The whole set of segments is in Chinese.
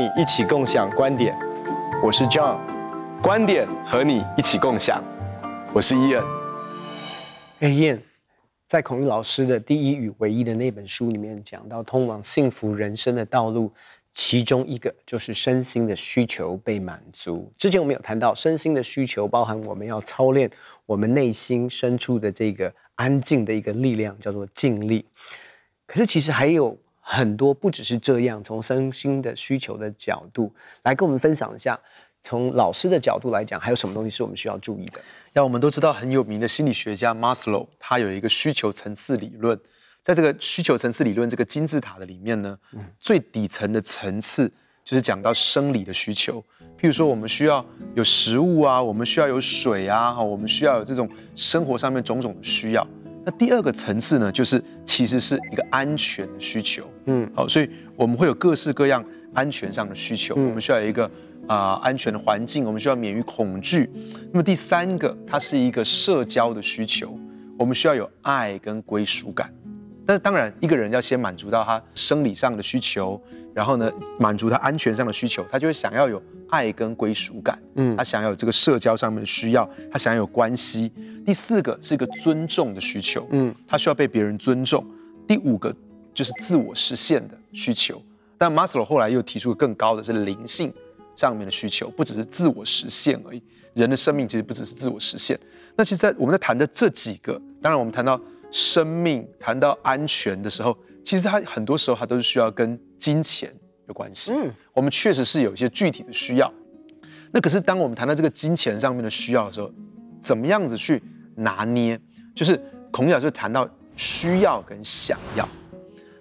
你一起共享观点，我是 John，观点和你一起共享，我是伊恩。哎，Ian，在孔毅老师的第一与唯一的那本书里面讲到通往幸福人生的道路，其中一个就是身心的需求被满足。之前我们有谈到身心的需求，包含我们要操练我们内心深处的这个安静的一个力量，叫做静力。可是其实还有。很多不只是这样，从身心的需求的角度来跟我们分享一下，从老师的角度来讲，还有什么东西是我们需要注意的？要我们都知道很有名的心理学家 maslo 他有一个需求层次理论，在这个需求层次理论这个金字塔的里面呢，最底层的层次就是讲到生理的需求，譬如说我们需要有食物啊，我们需要有水啊，我们需要有这种生活上面种种的需要。那第二个层次呢，就是其实是一个安全的需求，嗯，好，所以我们会有各式各样安全上的需求，嗯、我们需要有一个啊、呃、安全的环境，我们需要免于恐惧。那么第三个，它是一个社交的需求，我们需要有爱跟归属感。但是当然，一个人要先满足到他生理上的需求，然后呢，满足他安全上的需求，他就会想要有爱跟归属感，嗯，他想要有这个社交上面的需要，他想要有关系。第四个是一个尊重的需求，嗯，他需要被别人尊重。第五个就是自我实现的需求。但马斯洛后来又提出更高的是灵性上面的需求，不只是自我实现而已。人的生命其实不只是自我实现。那其实，在我们在谈的这几个，当然我们谈到生命、谈到安全的时候，其实它很多时候它都是需要跟金钱有关系。嗯，我们确实是有一些具体的需要。那可是当我们谈到这个金钱上面的需要的时候，怎么样子去拿捏？就是孔老就谈到需要跟想要。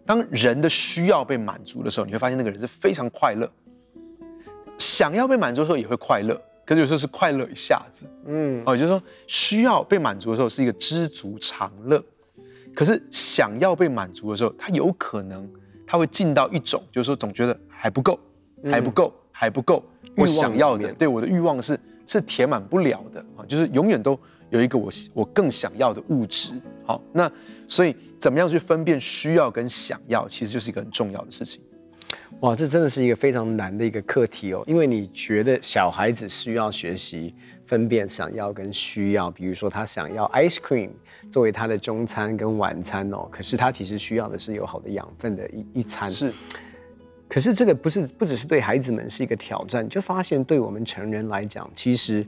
当人的需要被满足的时候，你会发现那个人是非常快乐。想要被满足的时候也会快乐，可是有时候是快乐一下子。嗯，哦，也就是说需要被满足的时候是一个知足常乐，可是想要被满足的时候，他有可能他会进到一种，就是说总觉得还不够，还不够，还不够。我想要的，对我的欲望是。是填满不了的啊，就是永远都有一个我我更想要的物质。好，那所以怎么样去分辨需要跟想要，其实就是一个很重要的事情。哇，这真的是一个非常难的一个课题哦，因为你觉得小孩子需要学习分辨想要跟需要，比如说他想要 ice cream 作为他的中餐跟晚餐哦，可是他其实需要的是有好的养分的一一餐。是。可是这个不是不只是对孩子们是一个挑战，就发现对我们成人来讲，其实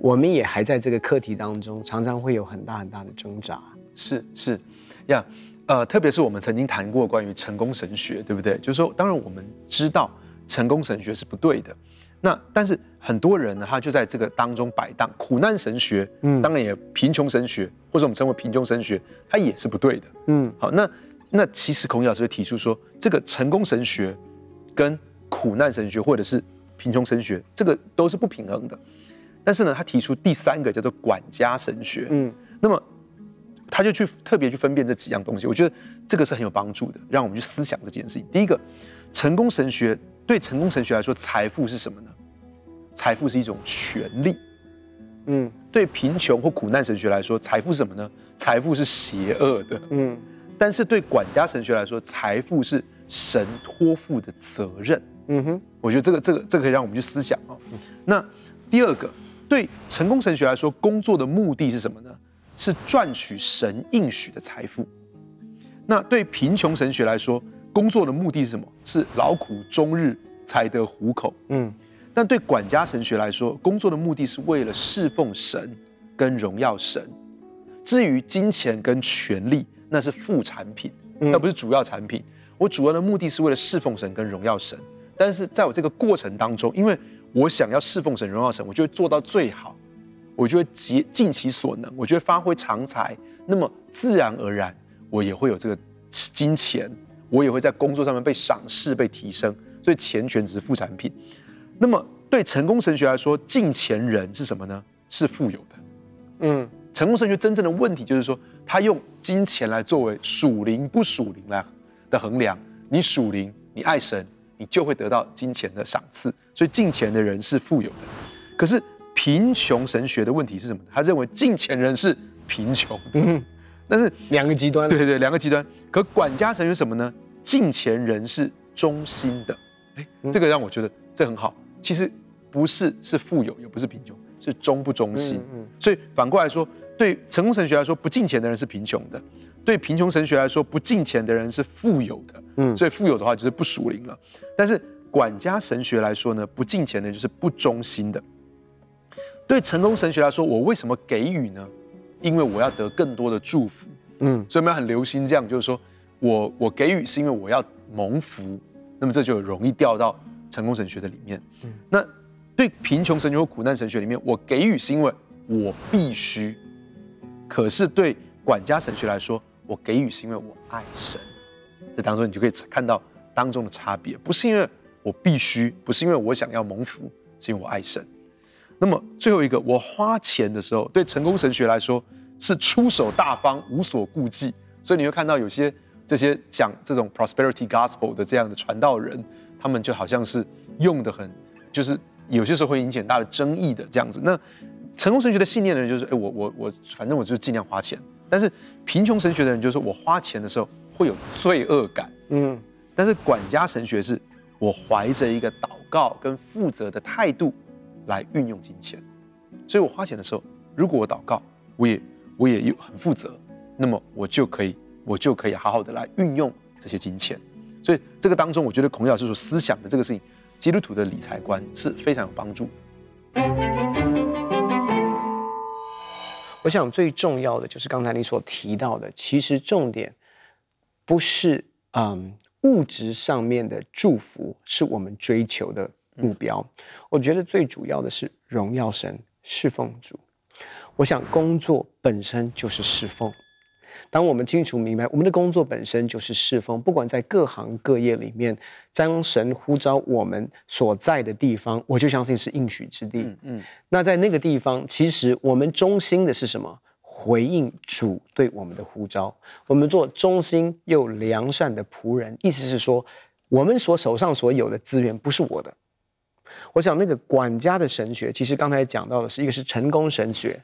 我们也还在这个课题当中，常常会有很大很大的挣扎。是是，呀，呃，特别是我们曾经谈过关于成功神学，对不对？就是说，当然我们知道成功神学是不对的，那但是很多人呢，他就在这个当中摆荡。苦难神学，嗯，当然也贫穷神学，或者我们称为贫穷神学，它也是不对的。嗯，好，那那其实孔毅老师会提出说，这个成功神学。跟苦难神学或者是贫穷神学，这个都是不平衡的。但是呢，他提出第三个叫做管家神学。嗯，那么他就去特别去分辨这几样东西，我觉得这个是很有帮助的，让我们去思想这件事情。第一个，成功神学对成功神学来说，财富是什么呢？财富是一种权利。嗯，对贫穷或苦难神学来说，财富是什么呢？财富是邪恶的。嗯，但是对管家神学来说，财富是。神托付的责任，嗯哼，我觉得这个这个这个可以让我们去思想啊。那第二个，对成功神学来说，工作的目的是什么呢？是赚取神应许的财富。那对贫穷神学来说，工作的目的是什么？是劳苦终日才得糊口。嗯，但对管家神学来说，工作的目的是为了侍奉神跟荣耀神。至于金钱跟权力，那是副产品，那不是主要产品。我主要的目的是为了侍奉神跟荣耀神，但是在我这个过程当中，因为我想要侍奉神、荣耀神，我就会做到最好，我就会竭尽其所能，我就会发挥长才，那么自然而然，我也会有这个金钱，我也会在工作上面被赏识、被提升，所以钱全只是副产品。那么对成功神学来说，进钱人是什么呢？是富有的。嗯，成功神学真正的问题就是说，他用金钱来作为属灵不属灵来。的衡量，你属灵，你爱神，你就会得到金钱的赏赐。所以进钱的人是富有的。可是贫穷神学的问题是什么？他认为进钱人是贫穷的。嗯，但是两个极端。对对，两个极端。可管家神学什么呢？敬钱人是忠心的。哎，这个让我觉得这很好。其实不是是富有，也不是贫穷，是忠不忠心。所以反过来说，对成功神学来说，不敬钱的人是贫穷的；对贫穷神学来说，不敬钱的人是富有的。嗯，所以富有的话就是不属灵了。但是管家神学来说呢，不敬钱的就是不忠心的。对成功神学来说，我为什么给予呢？因为我要得更多的祝福。嗯，所以我们要很留心这样，就是说我我给予是因为我要蒙福，那么这就容易掉到成功神学的里面。嗯，那对贫穷神学或苦难神学里面，我给予是因为我必须。可是对管家神学来说，我给予是因为我爱神。这当中你就可以看到当中的差别，不是因为我必须，不是因为我想要蒙福，是因为我爱神。那么最后一个，我花钱的时候，对成功神学来说是出手大方，无所顾忌。所以你会看到有些这些讲这种 prosperity gospel 的这样的传道人，他们就好像是用的很，就是有些时候会引起很大的争议的这样子。那成功神学的信念的人就是，哎，我我我，反正我就尽量花钱。但是贫穷神学的人就是说，我花钱的时候会有罪恶感。嗯。但是管家神学是，我怀着一个祷告跟负责的态度来运用金钱。所以我花钱的时候，如果我祷告，我也我也有很负责，那么我就可以我就可以好好的来运用这些金钱。所以这个当中，我觉得孔老师所思想的这个事情，基督徒的理财观是非常有帮助的。我想最重要的就是刚才你所提到的，其实重点不是嗯物质上面的祝福是我们追求的目标。我觉得最主要的是荣耀神、侍奉主。我想工作本身就是侍奉。当我们清楚明白，我们的工作本身就是侍奉，不管在各行各业里面，当神呼召我们所在的地方，我就相信是应许之地。嗯，嗯，那在那个地方，其实我们中心的是什么？回应主对我们的呼召，我们做忠心又良善的仆人。意思是说，我们所手上所有的资源不是我的。我想那个管家的神学，其实刚才讲到的是一个是成功神学。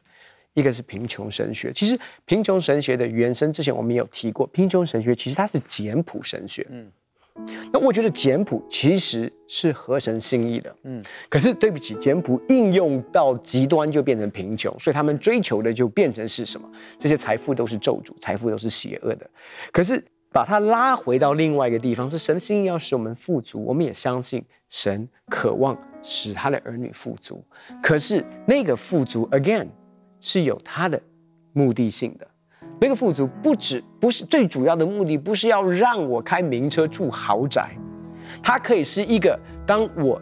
一个是贫穷神学，其实贫穷神学的原生之前我们也有提过，贫穷神学其实它是简朴神学。嗯，那我觉得简朴其实是合神心意的。嗯，可是对不起，简朴应用到极端就变成贫穷，所以他们追求的就变成是什么？这些财富都是咒诅，财富都是邪恶的。可是把它拉回到另外一个地方，是神心意要使我们富足，我们也相信神渴望使他的儿女富足。可是那个富足，again。是有他的目的性的，那个富足不止不是最主要的目的，不是要让我开名车住豪宅，它可以是一个当我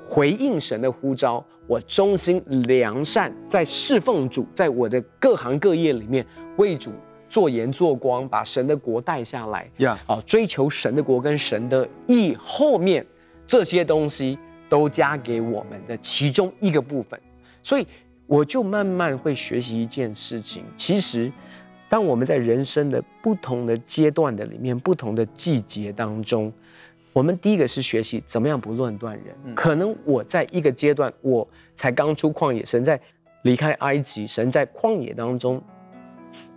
回应神的呼召，我忠心良善，在侍奉主，在我的各行各业里面为主做盐做光，把神的国带下来，呀啊，追求神的国跟神的义，后面这些东西都加给我们的其中一个部分，所以。我就慢慢会学习一件事情。其实，当我们在人生的不同的阶段的里面，不同的季节当中，我们第一个是学习怎么样不论断人。嗯、可能我在一个阶段，我才刚出旷野，神在离开埃及，神在旷野当中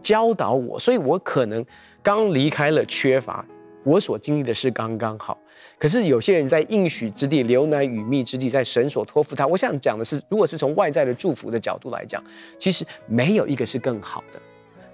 教导我，所以我可能刚离开了缺乏，我所经历的是刚刚好。可是有些人在应许之地、流奶与蜜之地，在神所托付他。我想讲的是，如果是从外在的祝福的角度来讲，其实没有一个是更好的。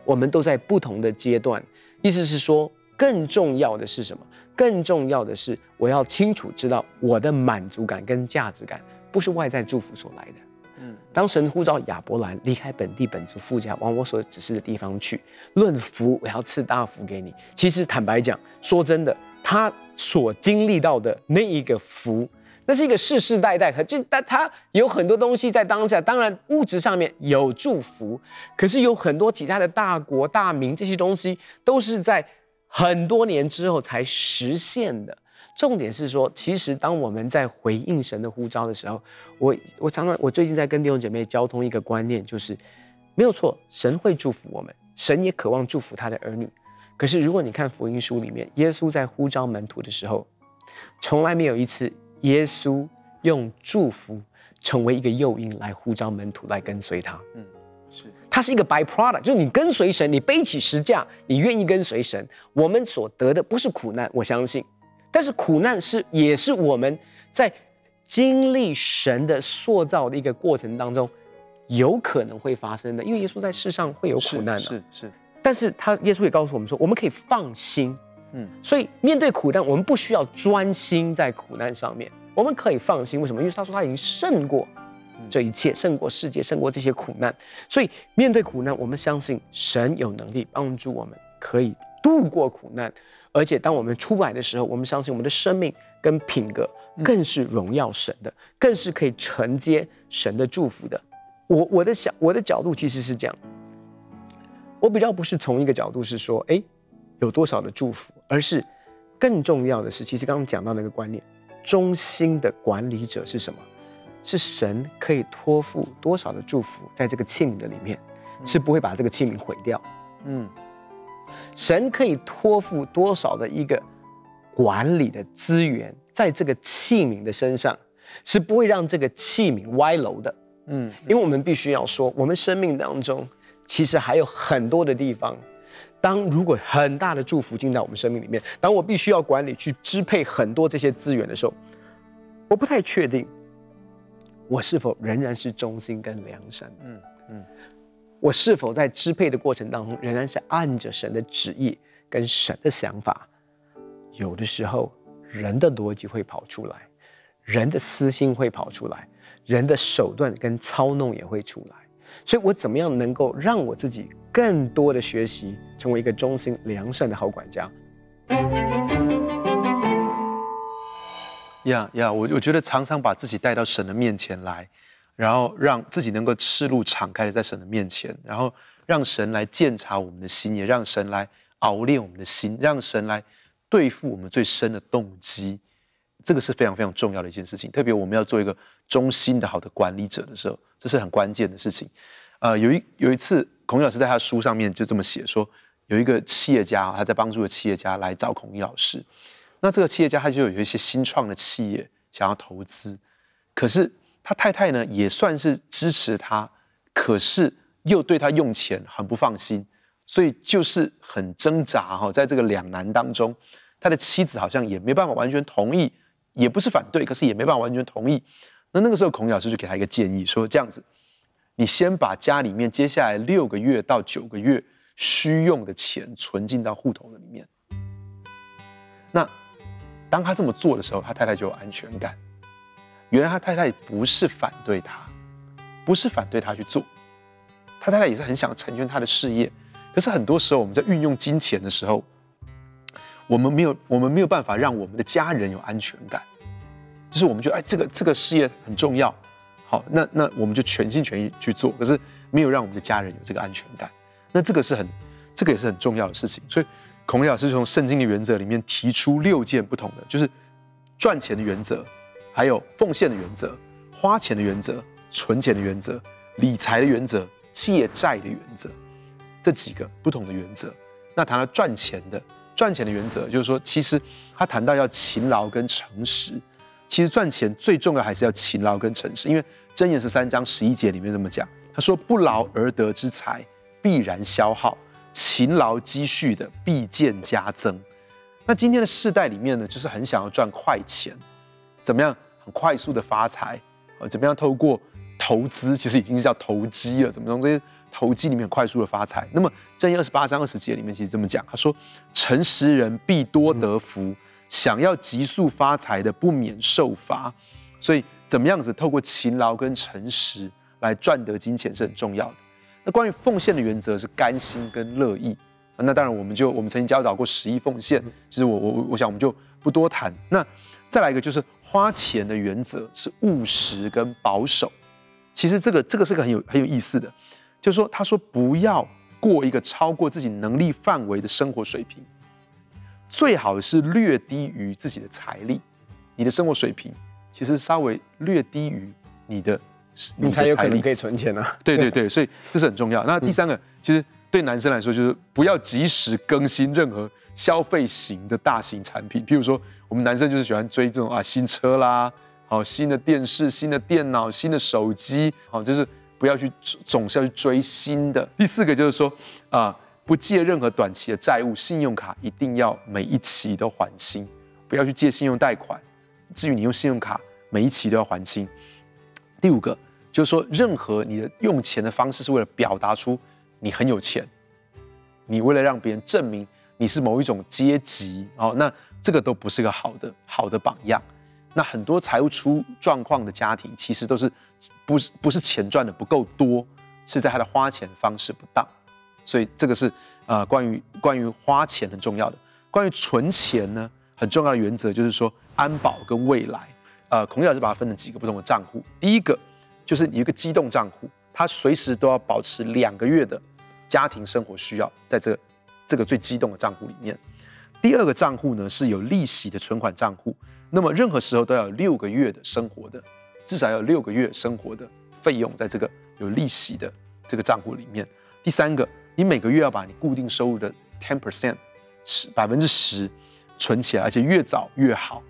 我们都在不同的阶段，意思是说，更重要的是什么？更重要的是，我要清楚知道我的满足感跟价值感不是外在祝福所来的。嗯，当神呼召亚伯兰离开本地本族富家，往我所指示的地方去，论福，我要赐大福给你。其实坦白讲，说真的。他所经历到的那一个福，那是一个世世代代，可就但他有很多东西在当下，当然物质上面有祝福，可是有很多其他的大国大民这些东西都是在很多年之后才实现的。重点是说，其实当我们在回应神的呼召的时候，我我常常我最近在跟弟兄姐妹交通一个观念，就是没有错，神会祝福我们，神也渴望祝福他的儿女。可是，如果你看福音书里面，耶稣在呼召门徒的时候，从来没有一次耶稣用祝福成为一个诱因来呼召门徒来跟随他。嗯，是，它是一个 by product，就是你跟随神，你背起十架，你愿意跟随神，我们所得的不是苦难，我相信，但是苦难是也是我们在经历神的塑造的一个过程当中，有可能会发生的。因为耶稣在世上会有苦难的，是是。是但是他耶稣也告诉我们说，我们可以放心。嗯，所以面对苦难，我们不需要专心在苦难上面，我们可以放心。为什么？因为他说他已经胜过这一切，胜过世界，胜过这些苦难。所以面对苦难，我们相信神有能力帮助我们，可以度过苦难。而且当我们出来的时候，我们相信我们的生命跟品格更是荣耀神的，更是可以承接神的祝福的。我我的想我的角度其实是这样，我比较不是从一个角度是说，哎。有多少的祝福，而是更重要的是，其实刚刚讲到那个观念，中心的管理者是什么？是神可以托付多少的祝福在这个器皿的里面，是不会把这个器皿毁掉。嗯，神可以托付多少的一个管理的资源在这个器皿的身上，是不会让这个器皿歪楼的。嗯，因为我们必须要说，我们生命当中其实还有很多的地方。当如果很大的祝福进到我们生命里面，当我必须要管理去支配很多这些资源的时候，我不太确定我是否仍然是忠心跟良善。嗯嗯，我是否在支配的过程当中仍然是按着神的旨意跟神的想法？有的时候人的逻辑会跑出来，人的私心会跑出来，人的手段跟操弄也会出来。所以我怎么样能够让我自己更多的学习，成为一个忠心良善的好管家？呀呀，我我觉得常常把自己带到神的面前来，然后让自己能够赤露敞开的在神的面前，然后让神来鉴察我们的心，也让神来熬炼我们的心，让神来对付我们最深的动机。这个是非常非常重要的一件事情，特别我们要做一个忠心的好的管理者的时候，这是很关键的事情。呃，有一有一次，孔老师在他的书上面就这么写说，有一个企业家，他在帮助的企业家来找孔毅老师。那这个企业家他就有一些新创的企业想要投资，可是他太太呢也算是支持他，可是又对他用钱很不放心，所以就是很挣扎哈，在这个两难当中，他的妻子好像也没办法完全同意。也不是反对，可是也没办法完全同意。那那个时候，孔老师就给他一个建议，说这样子，你先把家里面接下来六个月到九个月需用的钱存进到户头的里面。那当他这么做的时候，他太太就有安全感。原来他太太不是反对他，不是反对他去做，他太太也是很想成全他的事业。可是很多时候，我们在运用金钱的时候，我们没有，我们没有办法让我们的家人有安全感，就是我们觉得，哎，这个这个事业很重要，好，那那我们就全心全意去做，可是没有让我们的家人有这个安全感，那这个是很，这个也是很重要的事情。所以孔老师从圣经的原则里面提出六件不同的，就是赚钱的原则，还有奉献的原则，花钱的原则，存钱的原则，理财的原则，借债的原则，这几个不同的原则。那谈到赚钱的。赚钱的原则就是说，其实他谈到要勤劳跟诚实。其实赚钱最重要还是要勤劳跟诚实，因为箴言十三章十一节里面这么讲，他说：“不劳而得之财必然消耗，勤劳积蓄的必见加增。”那今天的世代里面呢，就是很想要赚快钱，怎么样很快速的发财？呃，怎么样透过投资，其实已经是叫投机了，怎么从这些？投机里面快速的发财。那么箴言二十八章二十节里面其实这么讲，他说：“诚实人必多得福，嗯、想要急速发财的不免受罚。”所以怎么样子透过勤劳跟诚实来赚得金钱是很重要的。那关于奉献的原则是甘心跟乐意。那当然我们就我们曾经教导过十一奉献，其实我我我想我们就不多谈。那再来一个就是花钱的原则是务实跟保守。其实这个这个是个很有很有意思的。就是说，他说不要过一个超过自己能力范围的生活水平，最好是略低于自己的财力。你的生活水平其实稍微略低于你的，你，才有可能可以存钱啊。对对对，所以这是很重要。那第三个，其实对男生来说，就是不要及时更新任何消费型的大型产品。譬如说，我们男生就是喜欢追这种啊新车啦，好新的电视、新的电脑、新的手机，好就是。不要去总是要去追新的。第四个就是说，啊、不借任何短期的债务，信用卡一定要每一期都还清，不要去借信用贷款。至于你用信用卡，每一期都要还清。第五个就是说，任何你的用钱的方式是为了表达出你很有钱，你为了让别人证明你是某一种阶级哦，那这个都不是个好的好的榜样。那很多财务出状况的家庭，其实都是不是不是钱赚的不够多，是在他的花钱方式不当。所以这个是呃关于关于花钱很重要的。关于存钱呢，很重要的原则就是说安保跟未来。呃，孔老师把它分成几个不同的账户。第一个就是你一个机动账户，它随时都要保持两个月的家庭生活需要，在这个这个最机动的账户里面。第二个账户呢是有利息的存款账户，那么任何时候都要有六个月的生活的，至少要六个月生活的费用在这个有利息的这个账户里面。第三个，你每个月要把你固定收入的 ten percent 十百分之十存起来，而且越早越好。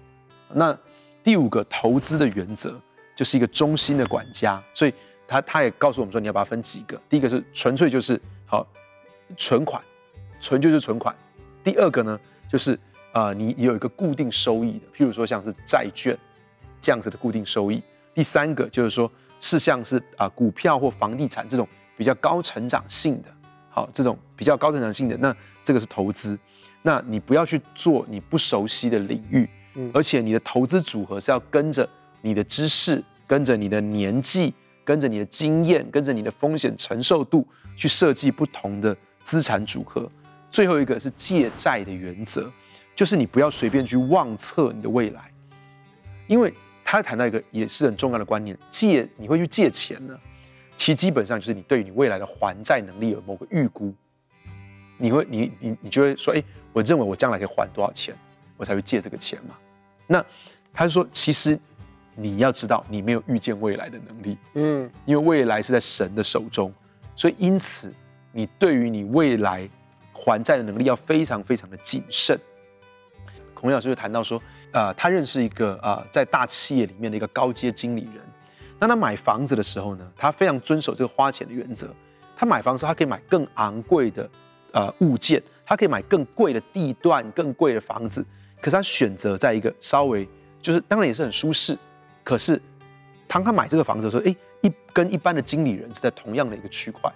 那第五个投资的原则就是一个中心的管家，所以他他也告诉我们说，你要把它分几个。第一个是纯粹就是好存款，存就是存款。第二个呢，就是、呃，你有一个固定收益的，譬如说像是债券这样子的固定收益。第三个就是说是像是啊、呃、股票或房地产这种比较高成长性的，好这种比较高成长性的，那这个是投资。那你不要去做你不熟悉的领域。而且你的投资组合是要跟着你的知识、跟着你的年纪、跟着你的经验、跟着你的风险承受度去设计不同的资产组合。最后一个是借债的原则，就是你不要随便去妄测你的未来，因为他谈到一个也是很重要的观念：借你会去借钱呢，其基本上就是你对于你未来的还债能力有某个预估。你会你你你就会说，哎，我认为我将来可以还多少钱？我才会借这个钱嘛？那他就说，其实你要知道，你没有预见未来的能力，嗯，因为未来是在神的手中，所以因此你对于你未来还债的能力要非常非常的谨慎。孔毅老师就谈到说，呃，他认识一个、呃，在大企业里面的一个高阶经理人，当他买房子的时候呢，他非常遵守这个花钱的原则。他买房子，他可以买更昂贵的呃物件，他可以买更贵的地段，更贵的房子。可是他选择在一个稍微就是当然也是很舒适，可是当他买这个房子的时候，哎，一跟一般的经理人是在同样的一个区块，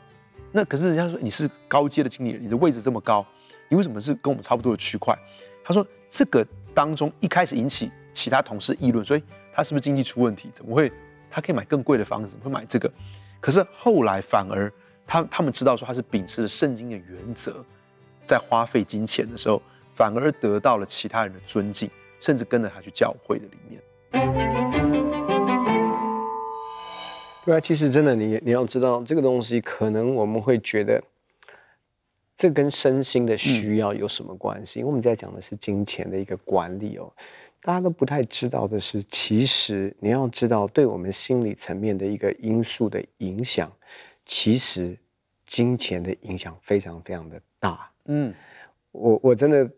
那可是人家说你是高阶的经理人，你的位置这么高，你为什么是跟我们差不多的区块？他说这个当中一开始引起其他同事议论，所以他是不是经济出问题？怎么会他可以买更贵的房子，怎么会买这个？可是后来反而他他们知道说他是秉持着圣经的原则，在花费金钱的时候。反而得到了其他人的尊敬，甚至跟着他去教会的里面。对啊，其实真的你，你你要知道这个东西，可能我们会觉得这跟身心的需要有什么关系？因为我们在讲的是金钱的一个管理哦，大家都不太知道的是，其实你要知道，对我们心理层面的一个因素的影响，其实金钱的影响非常非常的大。嗯，我我真的。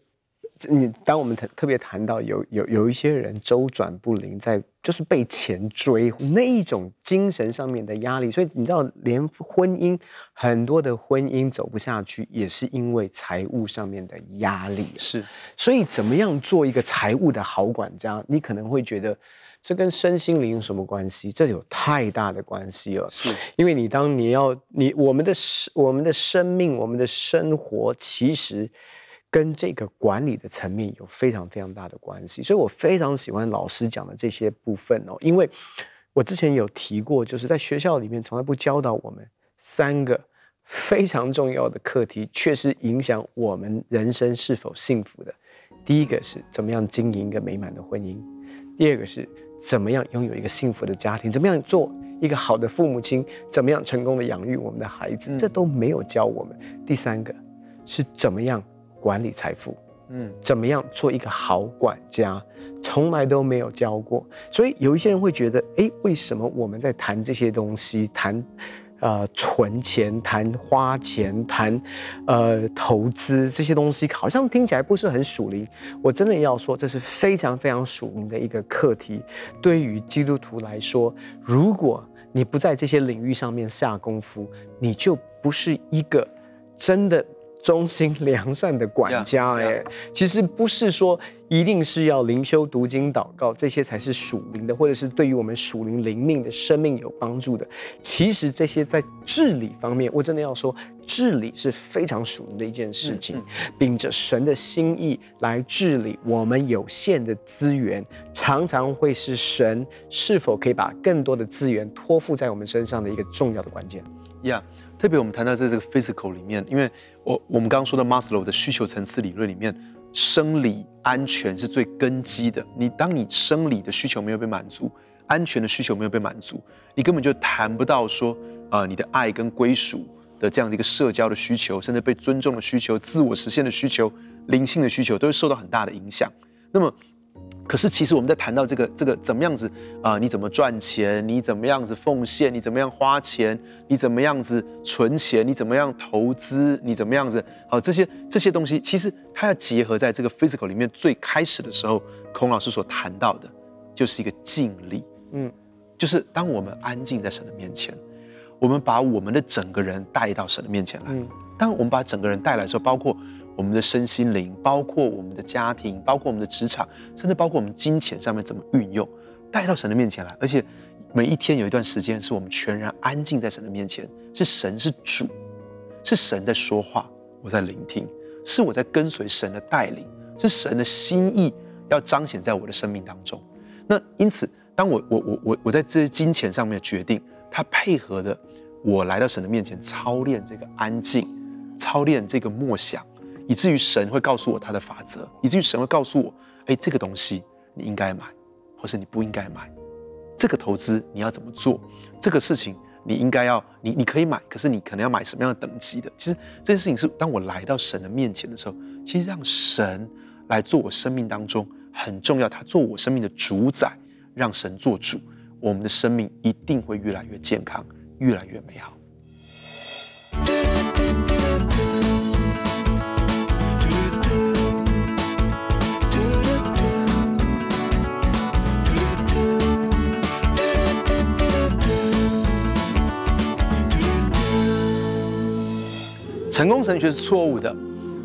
你当我们特特别谈到有有有一些人周转不灵，在就是被钱追那一种精神上面的压力，所以你知道，连婚姻很多的婚姻走不下去，也是因为财务上面的压力。是，所以怎么样做一个财务的好管家？你可能会觉得这跟身心灵有什么关系？这有太大的关系了。是，因为你当你要你我们的我们的生命，我们的生活，其实。跟这个管理的层面有非常非常大的关系，所以我非常喜欢老师讲的这些部分哦，因为我之前有提过，就是在学校里面从来不教导我们三个非常重要的课题，却是影响我们人生是否幸福的。第一个是怎么样经营一个美满的婚姻，第二个是怎么样拥有一个幸福的家庭，怎么样做一个好的父母亲，怎么样成功的养育我们的孩子，这都没有教我们。第三个是怎么样。管理财富，嗯，怎么样做一个好管家，从来都没有教过。所以有一些人会觉得，哎，为什么我们在谈这些东西，谈呃存钱、谈花钱、谈呃投资这些东西，好像听起来不是很属灵。我真的要说，这是非常非常属灵的一个课题。对于基督徒来说，如果你不在这些领域上面下功夫，你就不是一个真的。忠心良善的管家。哎 Yeah, yeah.，其实不是说一定是要灵修、读经、祷告，这些才是属灵的，或者是对于我们属灵灵命的生命有帮助的。其实这些在治理方面，我真的要说，治理是非常属灵的一件事情。秉着神的心意来治理我们有限的资源，常常会是神是否可以把更多的资源托付在我们身上的一个重要的关键。呀，yeah, 特别我们谈到在这个 physical 里面，因为我我们刚刚说的 Maslow 的需求层次理论里面，生理安全是最根基的。你当你生理的需求没有被满足，安全的需求没有被满足，你根本就谈不到说，呃，你的爱跟归属的这样的一个社交的需求，甚至被尊重的需求、自我实现的需求、灵性的需求，都会受到很大的影响。那么。可是，其实我们在谈到这个这个怎么样子啊、呃？你怎么赚钱？你怎么样子奉献？你怎么样花钱？你怎么样子存钱？你怎么样投资？你怎么样子？好、呃，这些这些东西，其实它要结合在这个 physical 里面。最开始的时候，孔老师所谈到的，就是一个静力。嗯，就是当我们安静在神的面前，我们把我们的整个人带到神的面前来。嗯，当我们把整个人带来的时候，包括。我们的身心灵，包括我们的家庭，包括我们的职场，甚至包括我们金钱上面怎么运用，带到神的面前来。而且每一天有一段时间是我们全然安静在神的面前，是神是主，是神在说话，我在聆听，是我在跟随神的带领，是神的心意要彰显在我的生命当中。那因此，当我我我我我在这些金钱上面决定，它配合的我来到神的面前操练这个安静，操练这个默想。以至于神会告诉我他的法则，以至于神会告诉我，哎，这个东西你应该买，或是你不应该买，这个投资你要怎么做，这个事情你应该要，你你可以买，可是你可能要买什么样的等级的。其实这件事情是当我来到神的面前的时候，其实让神来做我生命当中很重要，他做我生命的主宰，让神做主，我们的生命一定会越来越健康，越来越美好。成功神学是错误的，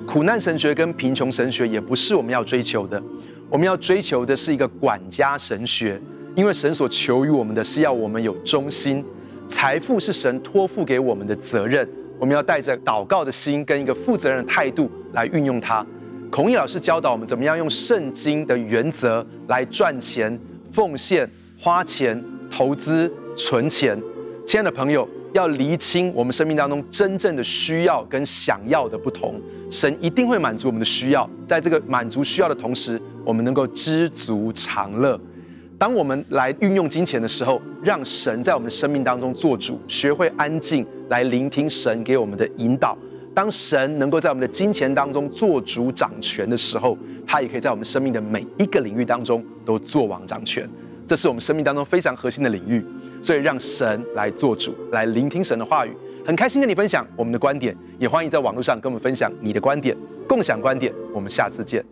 苦难神学跟贫穷神学也不是我们要追求的。我们要追求的是一个管家神学，因为神所求于我们的是要我们有忠心，财富是神托付给我们的责任，我们要带着祷告的心跟一个负责任的态度来运用它。孔毅老师教导我们怎么样用圣经的原则来赚钱、奉献、花钱、投资、存钱。亲爱的朋友。要厘清我们生命当中真正的需要跟想要的不同，神一定会满足我们的需要，在这个满足需要的同时，我们能够知足常乐。当我们来运用金钱的时候，让神在我们的生命当中做主，学会安静来聆听神给我们的引导。当神能够在我们的金钱当中做主掌权的时候，他也可以在我们生命的每一个领域当中都做王掌权。这是我们生命当中非常核心的领域。所以让神来做主，来聆听神的话语。很开心跟你分享我们的观点，也欢迎在网络上跟我们分享你的观点，共享观点。我们下次见。